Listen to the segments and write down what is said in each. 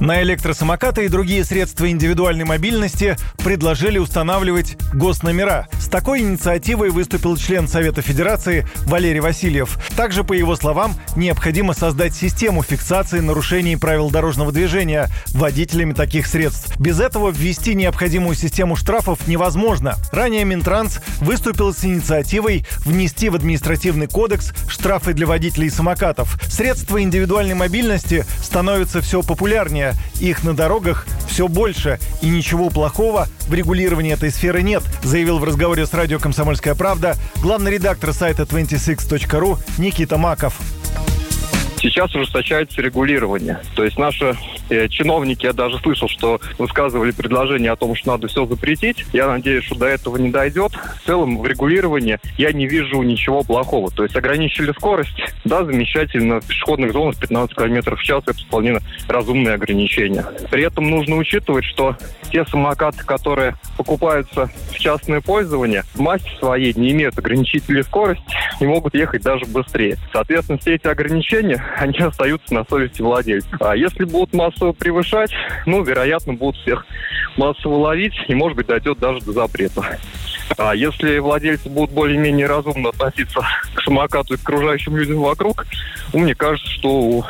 На электросамокаты и другие средства индивидуальной мобильности предложили устанавливать госномера. С такой инициативой выступил член Совета Федерации Валерий Васильев. Также, по его словам, необходимо создать систему фиксации нарушений правил дорожного движения водителями таких средств. Без этого ввести необходимую систему штрафов невозможно. Ранее Минтранс выступил с инициативой внести в административный кодекс штрафы для водителей самокатов. Средства индивидуальной мобильности становятся все популярнее их на дорогах все больше, и ничего плохого в регулировании этой сферы нет, заявил в разговоре с радио «Комсомольская правда» главный редактор сайта 26.ru Никита Маков. Сейчас ужесточается регулирование. То есть наши э, чиновники, я даже слышал, что высказывали предложение о том, что надо все запретить. Я надеюсь, что до этого не дойдет. В целом в регулировании я не вижу ничего плохого. То есть ограничили скорость, да, замечательно. В пешеходных зонах 15 км в час это вполне разумные ограничения. При этом нужно учитывать, что те самокаты, которые покупаются в частное пользование, в массе своей не имеют ограничителей скорости и могут ехать даже быстрее. Соответственно, все эти ограничения они остаются на совести владельцев. А если будут массово превышать, ну, вероятно, будут всех массово ловить, и, может быть, дойдет даже до запрета. А если владельцы будут более-менее разумно относиться к самокату и к окружающим людям вокруг, ну, мне кажется, что у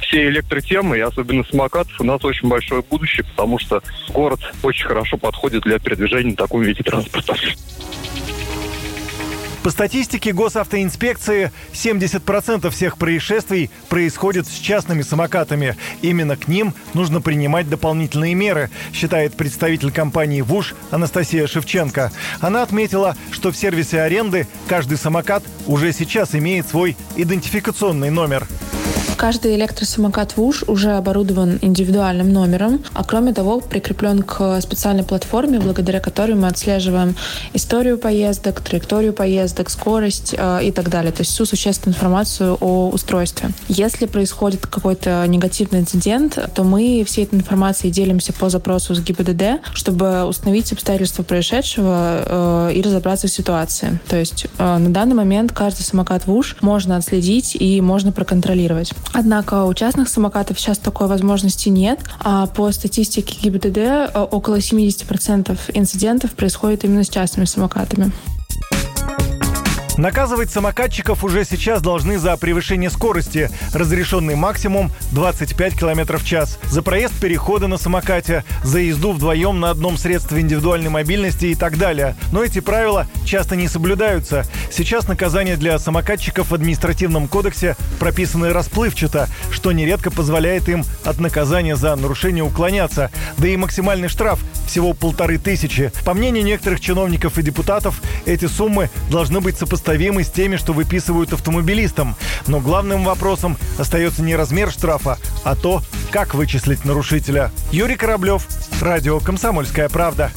всей электротемы, и особенно самокатов, у нас очень большое будущее, потому что город очень хорошо подходит для передвижения на таком виде транспорта. По статистике госавтоинспекции, 70% всех происшествий происходит с частными самокатами. Именно к ним нужно принимать дополнительные меры, считает представитель компании ВУШ Анастасия Шевченко. Она отметила, что в сервисе аренды каждый самокат уже сейчас имеет свой идентификационный номер. Каждый электросамокат ВУШ уже оборудован индивидуальным номером, а кроме того прикреплен к специальной платформе, благодаря которой мы отслеживаем историю поездок, траекторию поездок, скорость э, и так далее. То есть всю существенную информацию о устройстве. Если происходит какой-то негативный инцидент, то мы всей этой информацией делимся по запросу с ГИБДД, чтобы установить обстоятельства происшедшего э, и разобраться в ситуации. То есть э, на данный момент каждый самокат ВУШ можно отследить и можно проконтролировать. Однако у частных самокатов сейчас такой возможности нет. А по статистике ГИБДД э, около 70% инцидентов происходит именно с частными самокатами. Наказывать самокатчиков уже сейчас должны за превышение скорости, разрешенный максимум 25 км в час, за проезд перехода на самокате, за езду вдвоем на одном средстве индивидуальной мобильности и так далее. Но эти правила часто не соблюдаются. Сейчас наказания для самокатчиков в административном кодексе прописаны расплывчато, что нередко позволяет им от наказания за нарушение уклоняться. Да и максимальный штраф всего полторы тысячи. По мнению некоторых чиновников и депутатов, эти суммы должны быть сопоставимы с теми, что выписывают автомобилистам. Но главным вопросом остается не размер штрафа, а то, как вычислить нарушителя. Юрий Кораблев, Радио «Комсомольская правда».